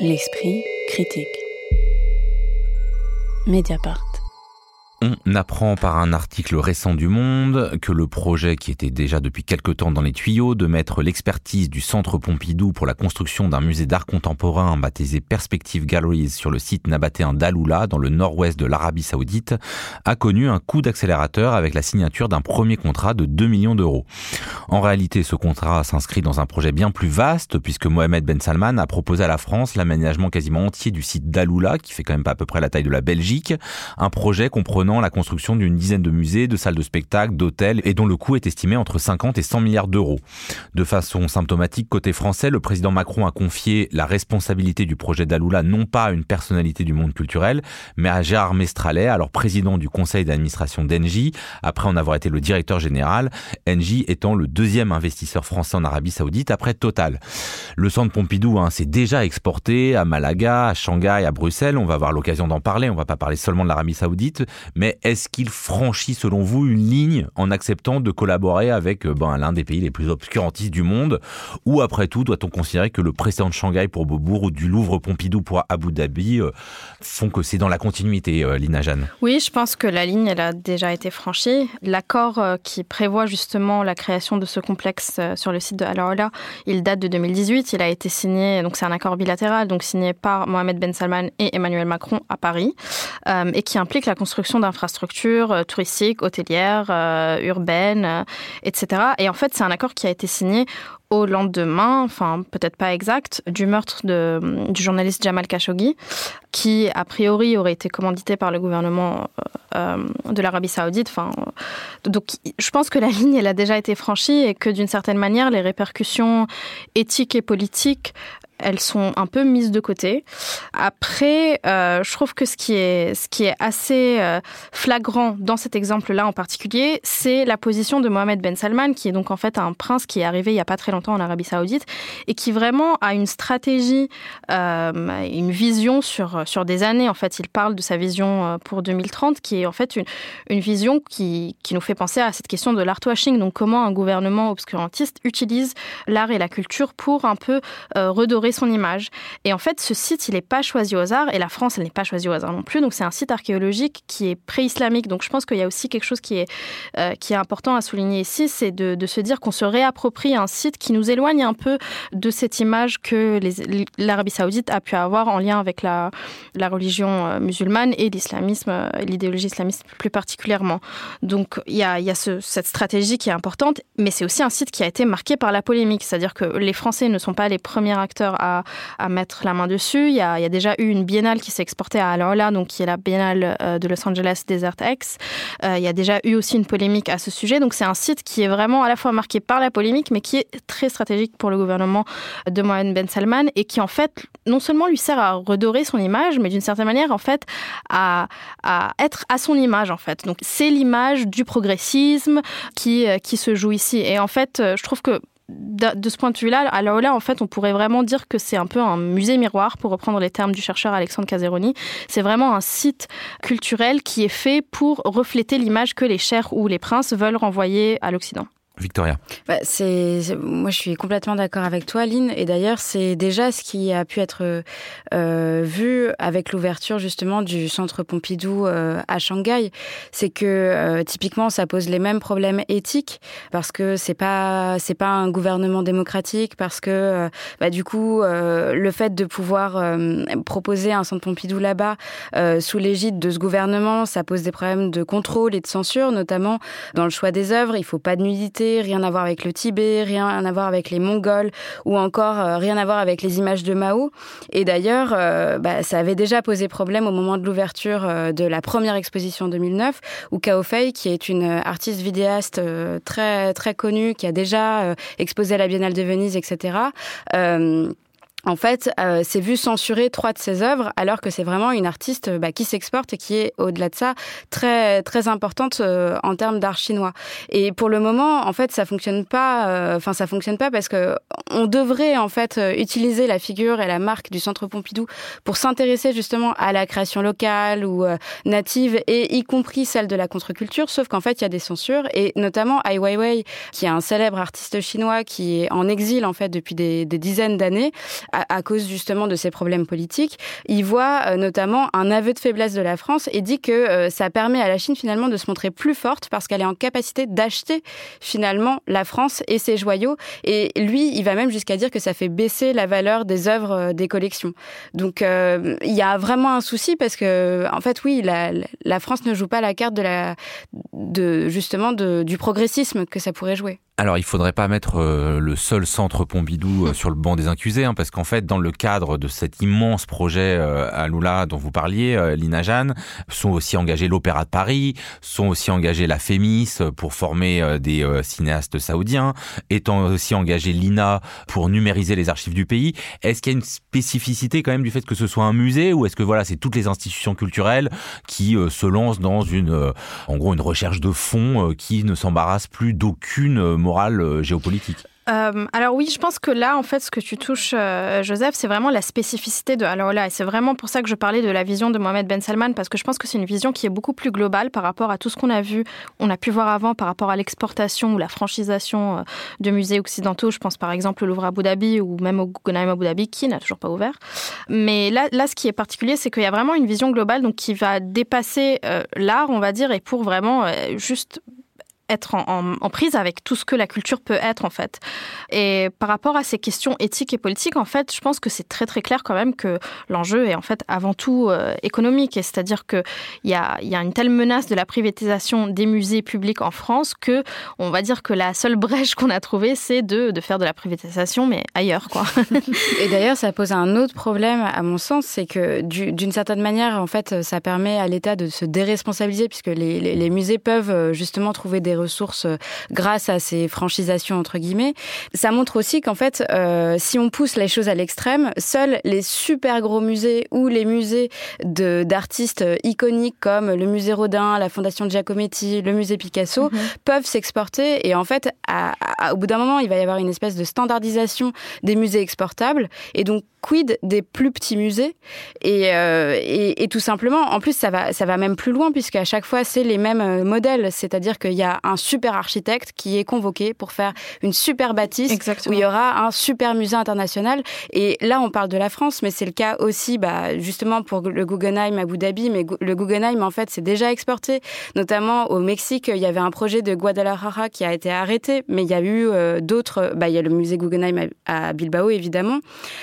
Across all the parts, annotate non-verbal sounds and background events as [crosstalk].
L'esprit critique. Mediapart. On apprend par un article récent du Monde que le projet qui était déjà depuis quelque temps dans les tuyaux de mettre l'expertise du Centre Pompidou pour la construction d'un musée d'art contemporain baptisé Perspective Galleries sur le site nabatéen d'Aloula dans le nord-ouest de l'Arabie Saoudite a connu un coup d'accélérateur avec la signature d'un premier contrat de 2 millions d'euros. En réalité, ce contrat s'inscrit dans un projet bien plus vaste puisque Mohamed Ben Salman a proposé à la France l'aménagement quasiment entier du site d'Aloula qui fait quand même pas à peu près la taille de la Belgique, un projet comprenant la construction d'une dizaine de musées, de salles de spectacle, d'hôtels et dont le coût est estimé entre 50 et 100 milliards d'euros. De façon symptomatique, côté français, le président Macron a confié la responsabilité du projet d'Aloula non pas à une personnalité du monde culturel, mais à Gérard Mestralet, alors président du conseil d'administration d'Engie, après en avoir été le directeur général, Engie étant le deuxième investisseur français en Arabie Saoudite après Total. Le centre Pompidou hein, s'est déjà exporté à Malaga, à Shanghai, à Bruxelles. On va avoir l'occasion d'en parler. On va pas parler seulement de l'Arabie Saoudite, mais est-ce qu'il franchit selon vous une ligne en acceptant de collaborer avec euh, ben, l'un des pays les plus obscurantistes du monde? Ou après tout, doit-on considérer que le précédent de Shanghai pour Beaubourg ou du Louvre Pompidou pour Abu Dhabi euh, font que c'est dans la continuité, euh, Lina Jeanne? Oui, je pense que la ligne, elle a déjà été franchie. L'accord qui prévoit justement la création de ce complexe sur le site de Alaola, il date de 2018. Il a été signé, donc c'est un accord bilatéral, donc signé par Mohamed Ben Salman et Emmanuel Macron à Paris, et qui implique la construction d'infrastructures euh, touristiques, hôtelières, euh, urbaines, euh, etc. Et en fait, c'est un accord qui a été signé au lendemain, enfin peut-être pas exact, du meurtre de, du journaliste Jamal Khashoggi, qui a priori aurait été commandité par le gouvernement de l'Arabie Saoudite. Enfin, donc je pense que la ligne elle a déjà été franchie et que d'une certaine manière les répercussions éthiques et politiques elles sont un peu mises de côté. Après, euh, je trouve que ce qui est, assez euh, flagrant dans cet exemple-là en particulier, c'est la position de Mohamed Ben Salman, qui est donc en fait un prince qui est arrivé il n'y a pas très longtemps en Arabie Saoudite et qui vraiment a une stratégie, euh, une vision sur, des années. En fait, il parle de sa vision pour 2030, qui est en fait une, vision qui, nous fait penser à cette question de l'art washing. Donc, comment un gouvernement obscurantiste utilise l'art et la culture pour un peu redorer son image. Et en fait, ce site, il n'est pas choisi au hasard, et la France, elle n'est pas choisie au hasard non plus. Donc, c'est un site archéologique qui est pré-islamique. Donc, je pense qu'il y a aussi quelque chose qui est, euh, qui est important à souligner ici, c'est de, de, se dire qu'on se réapproprie un site qui nous éloigne un peu de cette image que l'Arabie saoudite a pu avoir en lien avec la, la religion euh, musulmane et l'islamisme, euh, l'idéologie islamiste plus particulièrement. Donc, il y a, y a ce, cette stratégie qui est importante, mais c'est aussi un site qui a été marqué par la polémique. C'est-à-dire que les Français ne sont pas les premiers acteurs à, mettre la main dessus. Il y, a, déjà eu une biennale qui s'est exportée à Alola, donc qui est la biennale euh, de Los Angeles Desert X. Euh, il y a déjà eu aussi une polémique à ce sujet. Donc c'est un site qui est vraiment à la fois marqué par la polémique, mais qui est très stratégique pour le gouvernement de Mohamed Ben Salman et qui en fait non seulement lui sert à redorer son image, mais d'une certaine manière en fait à, être à son image en fait. Donc c'est l'image du progressisme qui, euh, qui se joue ici. Et en fait, je trouve que de, ce point de vue-là, à là, en fait, on pourrait vraiment dire que c'est un peu un musée miroir, pour reprendre les termes du chercheur Alexandre Caseroni. C'est vraiment un site culturel qui est fait pour refléter l'image que les chers ou les princes veulent renvoyer à l'Occident. Victoria. Bah, c'est, moi, je suis complètement d'accord avec toi, Lynn. Et d'ailleurs, c'est déjà ce qui a pu être euh, vu avec l'ouverture justement du centre Pompidou euh, à Shanghai. C'est que euh, typiquement, ça pose les mêmes problèmes éthiques parce que c'est pas c'est pas un gouvernement démocratique, parce que bah, du coup, le fait de pouvoir proposer un centre Pompidou là-bas sous l'égide de ce gouvernement, ça pose des problèmes de contrôle et de censure, notamment dans le choix des œuvres. Il faut pas de nudité rien à voir avec le Tibet, rien à voir avec les Mongols ou encore euh, rien à voir avec les images de Mao. Et d'ailleurs, euh, bah, ça avait déjà posé problème au moment de l'ouverture euh, de la première exposition 2009 où Cao Fei, qui est une artiste vidéaste très très connue, qui a déjà exposé à la Biennale de Venise, etc en fait, euh, s'est vu censurer trois de ses œuvres, alors que c'est vraiment une artiste bah, qui s'exporte et qui est, au-delà de ça, très très importante euh, en termes d'art chinois. Et pour le moment, en fait, ça fonctionne pas. Euh, enfin, ça fonctionne pas parce que on devrait en fait utiliser la figure et la marque du Centre Pompidou pour s'intéresser justement à la création locale ou native, et y compris celle de la contre-culture. Sauf qu'en fait, il y a des censures, et notamment Ai Weiwei, qui est un célèbre artiste chinois qui est en exil en fait depuis des, des dizaines d'années à, cause justement de ces problèmes politiques. Il voit notamment un aveu de faiblesse de la France et dit que ça permet à la Chine finalement de se montrer plus forte parce qu'elle est en capacité d'acheter finalement la France et ses joyaux. Et lui, il va même jusqu'à dire que ça fait baisser la valeur des œuvres des collections. Donc il y a vraiment un souci parce que en fait oui, la, France ne joue pas la carte de justement du progressisme que ça pourrait jouer. Alors, il faudrait pas mettre euh, le seul centre Pompidou euh, sur le banc des accusés, hein, parce qu'en fait, dans le cadre de cet immense projet euh, à Lula dont vous parliez, Lina Jeanne, sont aussi engagés l'Opéra de Paris, sont aussi engagés la Fémis pour former des cinéastes saoudiens, étant aussi engagé l'INA pour numériser les archives du pays. Est-ce qu'il y a une spécificité quand même du fait que ce soit un musée, ou est-ce que voilà, c'est toutes les institutions culturelles qui se lancent dans une, en gros, une recherche de fond qui ne s'embarrasse plus d'aucune euh, géopolitique euh, alors oui, je pense que là, en fait, ce que tu touches, euh, Joseph, c'est vraiment la spécificité de Alors là, et c'est vraiment pour ça que je parlais de la vision de Mohamed Ben Salman, parce que je pense que c'est une vision qui est beaucoup plus globale par rapport à tout ce qu'on a vu, on a pu voir avant par rapport à l'exportation ou la franchisation de musées occidentaux. Je pense par exemple au Louvre Abu Dhabi ou même au Guggenheim Abu Dhabi, qui n'a toujours pas ouvert. Mais là, là, ce qui est particulier, c'est qu'il y a vraiment une vision globale, donc qui va dépasser l'art, on va dire, et pour vraiment juste être en, prise avec tout ce que la culture peut être en fait. Et par rapport à ces questions éthiques et politiques, en fait, je pense que c'est très très clair quand même que l'enjeu est en fait avant tout euh, économique. Et c'est-à-dire qu'il y a, y a une telle menace de la privatisation des musées publics en France que on va dire que la seule brèche qu'on a trouvée, c'est de, de, faire de la privatisation, mais ailleurs quoi. [laughs] et d'ailleurs, ça pose un autre problème à mon sens, c'est que d'une certaine manière, en fait, ça permet à l'État de se déresponsabiliser puisque les, les, les musées peuvent euh, justement trouver des ressources euh, grâce à ces franchisations entre guillemets. Ça montre aussi qu'en fait, euh, si on pousse les choses à l'extrême, seuls les super gros musées ou les musées d'artistes iconiques comme le musée Rodin, la Fondation Giacometti, le musée Picasso mhm. peuvent s'exporter. Et en fait, au bout d'un moment, il va y avoir une espèce de standardisation des musées exportables. Et donc, quid des plus petits musées euh, et, et, tout simplement, en plus, ça va, ça va même plus loin puisque à chaque fois, c'est les mêmes modèles. C'est-à-dire qu'il y a un super architecte qui est convoqué pour faire une super bâtisse où il y aura un super musée international. Et là, on parle de la France, mais c'est le cas aussi, bah, justement pour le Guggenheim à Abu Dhabi. Mais le Guggenheim, en fait, c'est déjà exporté, notamment au Mexique. Il y avait un projet de Guadalajara qui a été arrêté, mais il y a eu euh, d'autres. Bah, il y a le musée Guggenheim à, Bilbao, évidemment.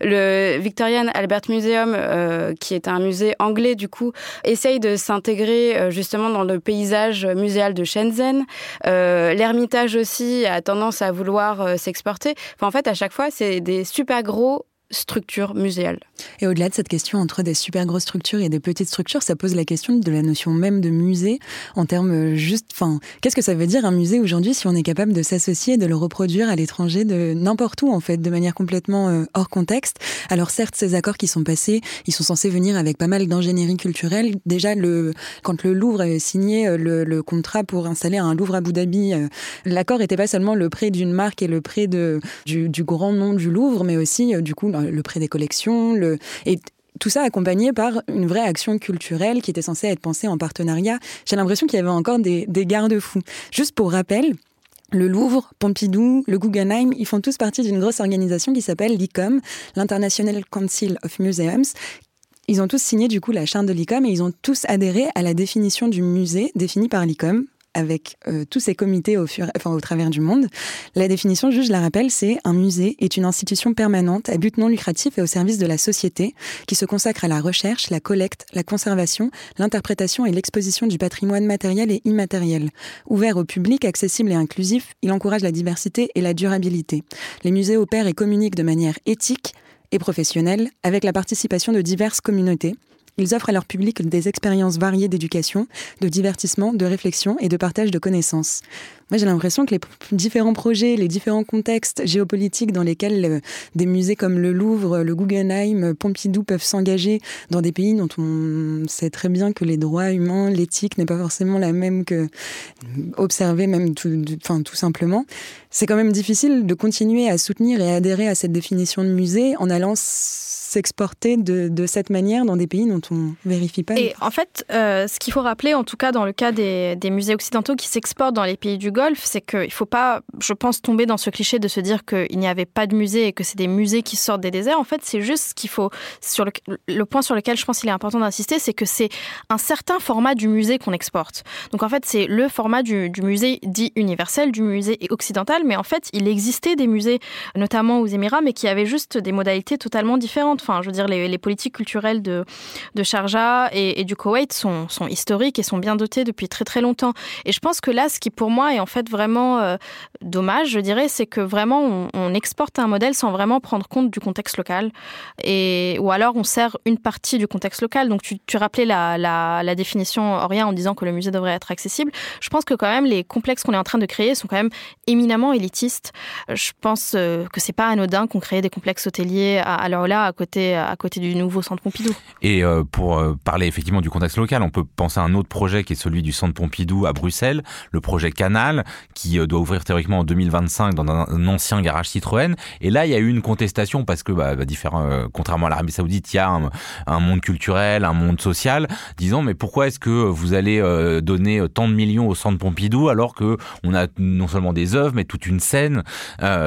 Le Victorian Albert Museum, euh, qui est un musée anglais, du coup, essaye de s'intégrer euh, justement dans le paysage muséal de Shenzhen. Euh, l'Ermitage aussi a tendance à vouloir s'exporter. Enfin, en fait, à chaque fois, c'est des super gros structure muséale. Et au-delà de cette question entre des super grosses structures et des petites structures, ça pose la question de la notion même de musée en termes juste, enfin, qu'est-ce que ça veut dire un musée aujourd'hui si on est capable de s'associer de le reproduire à l'étranger de n'importe où en fait, de manière complètement euh, hors contexte? Alors certes, ces accords qui sont passés, ils sont censés venir avec pas mal d'ingénierie culturelle. Déjà, le, quand le Louvre a signé euh, le, contrat pour installer un Louvre à Abu Dhabi, euh, l'accord était pas seulement le prêt d'une marque et le prêt de, du grand nom du Louvre, mais aussi du coup le prêt des collections, le... et tout ça accompagné par une vraie action culturelle qui était censée être pensée en partenariat. J'ai l'impression qu'il y avait encore des, des garde-fous. Juste pour rappel, le Louvre, Pompidou, le Guggenheim, ils font tous partie d'une grosse organisation qui s'appelle l'ICOM, l'International Council of Museums. Ils ont tous signé du coup la charte de l'ICOM et ils ont tous adhéré à la définition du musée définie par l'ICOM avec euh, tous ces comités au, fur, enfin, au travers du monde. La définition, je la rappelle, c'est un musée est une institution permanente à but non lucratif et au service de la société qui se consacre à la recherche, la collecte, la conservation, l'interprétation et l'exposition du patrimoine matériel et immatériel. Ouvert au public, accessible et inclusif, il encourage la diversité et la durabilité. Les musées opèrent et communiquent de manière éthique et professionnelle avec la participation de diverses communautés ils offrent à leur public des expériences variées d'éducation, de divertissement, de réflexion et de partage de connaissances. Moi, j'ai l'impression que les différents projets, les différents contextes géopolitiques dans lesquels euh, des musées comme le Louvre, le Guggenheim, Pompidou peuvent s'engager dans des pays dont on sait très bien que les droits humains, l'éthique n'est pas forcément la même que observer même tout, enfin, tout simplement. C'est quand même difficile de continuer à soutenir et adhérer à cette définition de musée en allant s'exporter de, cette manière dans des pays dont on vérifie pas. Et en fait, euh, ce qu'il faut rappeler, en tout cas dans le cas des, des musées occidentaux qui s'exportent dans les pays du Golfe, C'est qu'il ne faut pas, je pense, tomber dans ce cliché de se dire qu'il n'y avait pas de musée et que c'est des musées qui sortent des déserts. En fait, c'est juste ce qu'il faut, sur le, point sur lequel je pense qu'il est important d'insister, c'est que c'est un certain format du musée qu'on exporte. Donc en fait, c'est le format du, musée dit universel, du musée occidental, mais en fait, il existait des musées, notamment aux Émirats, mais qui avaient juste des modalités totalement différentes. Enfin, je veux dire, les, les politiques culturelles de, de Sharjah et, du Koweït sont, sont, historiques et sont bien dotées depuis très très longtemps. Et je pense que là, ce qui pour moi est en fait vraiment euh, dommage, je dirais, c'est que vraiment on, exporte un modèle sans vraiment prendre compte du contexte local, et ou alors on sert une partie du contexte local. Donc tu, tu rappelais la, la, définition Orient en disant que le musée devrait être accessible. Je pense que quand même les complexes qu'on est en train de créer sont quand même éminemment élitistes. Je pense euh, que c'est pas anodin qu'on crée des complexes hôteliers à, à là à côté à côté du nouveau centre Pompidou. Et euh, pour parler effectivement du contexte local, on peut penser à un autre projet qui est celui du centre Pompidou à Bruxelles, le projet Canal, qui euh, doit ouvrir théoriquement en 2025 dans un, ancien garage Citroën. Et là, il y a eu une contestation parce que, bah, bah euh, contrairement à l'Arabie Saoudite, il y a un, monde culturel, un monde social, disant mais pourquoi est-ce que vous allez euh, donner tant de millions au centre Pompidou alors que on a non seulement des œuvres mais toute une scène?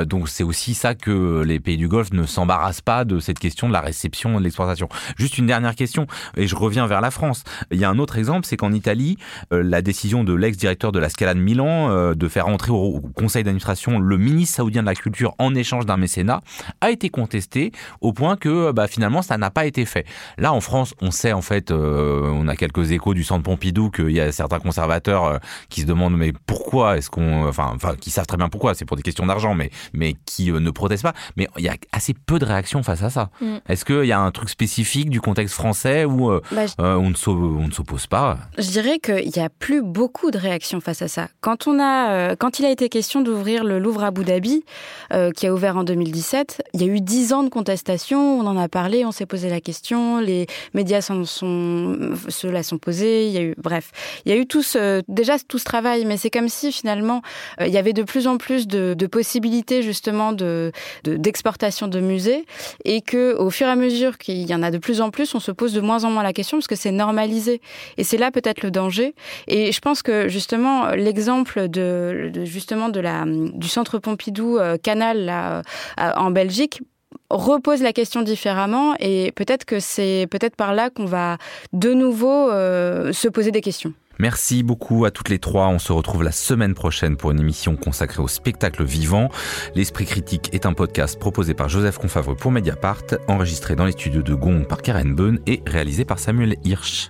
Donc c'est aussi ça que les pays du Golfe ne s'embarrassent pas de cette question de la réception de l'exportation. Juste une dernière question et je reviens vers la France. Il y a un autre exemple, c'est qu'en Italie, la décision de l'ex-directeur de la de Milan euh, de faire entrer au, conseil d'administration le ministre saoudien de la culture en échange d'un mécénat a été contestée au point que bah, finalement ça n'a pas été fait. Là en France, on sait en fait, euh, on a quelques échos du centre Pompidou qu'il y a certains conservateurs euh, qui se demandent mais pourquoi est-ce qu'on, enfin, enfin, qui savent très bien pourquoi, c'est pour des questions d'argent, mais mais qui euh, ne protestent pas. Mais il y a assez peu de réactions face à ça. Mm. Est-ce qu'il y a un truc spécifique du contexte français où euh, bah, je... euh, on ne s'oppose pas? Je dirais qu'il n'y a plus beaucoup de réactions face à ça. Quand on a, euh, quand il a été question d'ouvrir le Louvre à Abu Dhabi, euh, qui a ouvert en 2017, il y a eu dix ans de contestation. On en a parlé, on s'est posé la question, les médias s'en sont, se sont posés. Il y a eu, bref, il y a eu tout ce, déjà tout ce travail, mais c'est comme si finalement euh, il y avait de plus en plus de, possibilités justement de d'exportation de, de, musées et que au fur et à mesure qu'il y en a de plus en plus, on se pose de moins en moins la question parce que c'est normalisé et c'est là peut-être le danger. Et je pense que justement l'exemple justement du centre Pompidou euh, Canal euh, en Belgique repose la question différemment et peut-être que c'est peut-être par là qu'on va de nouveau euh, se poser des questions. Merci beaucoup à toutes les trois. On se retrouve la semaine prochaine pour une émission consacrée au spectacle vivant. L'Esprit critique est un podcast proposé par Joseph Confavreux pour Mediapart, enregistré dans les studios de Gond par Karen Beun et réalisé par Samuel Hirsch.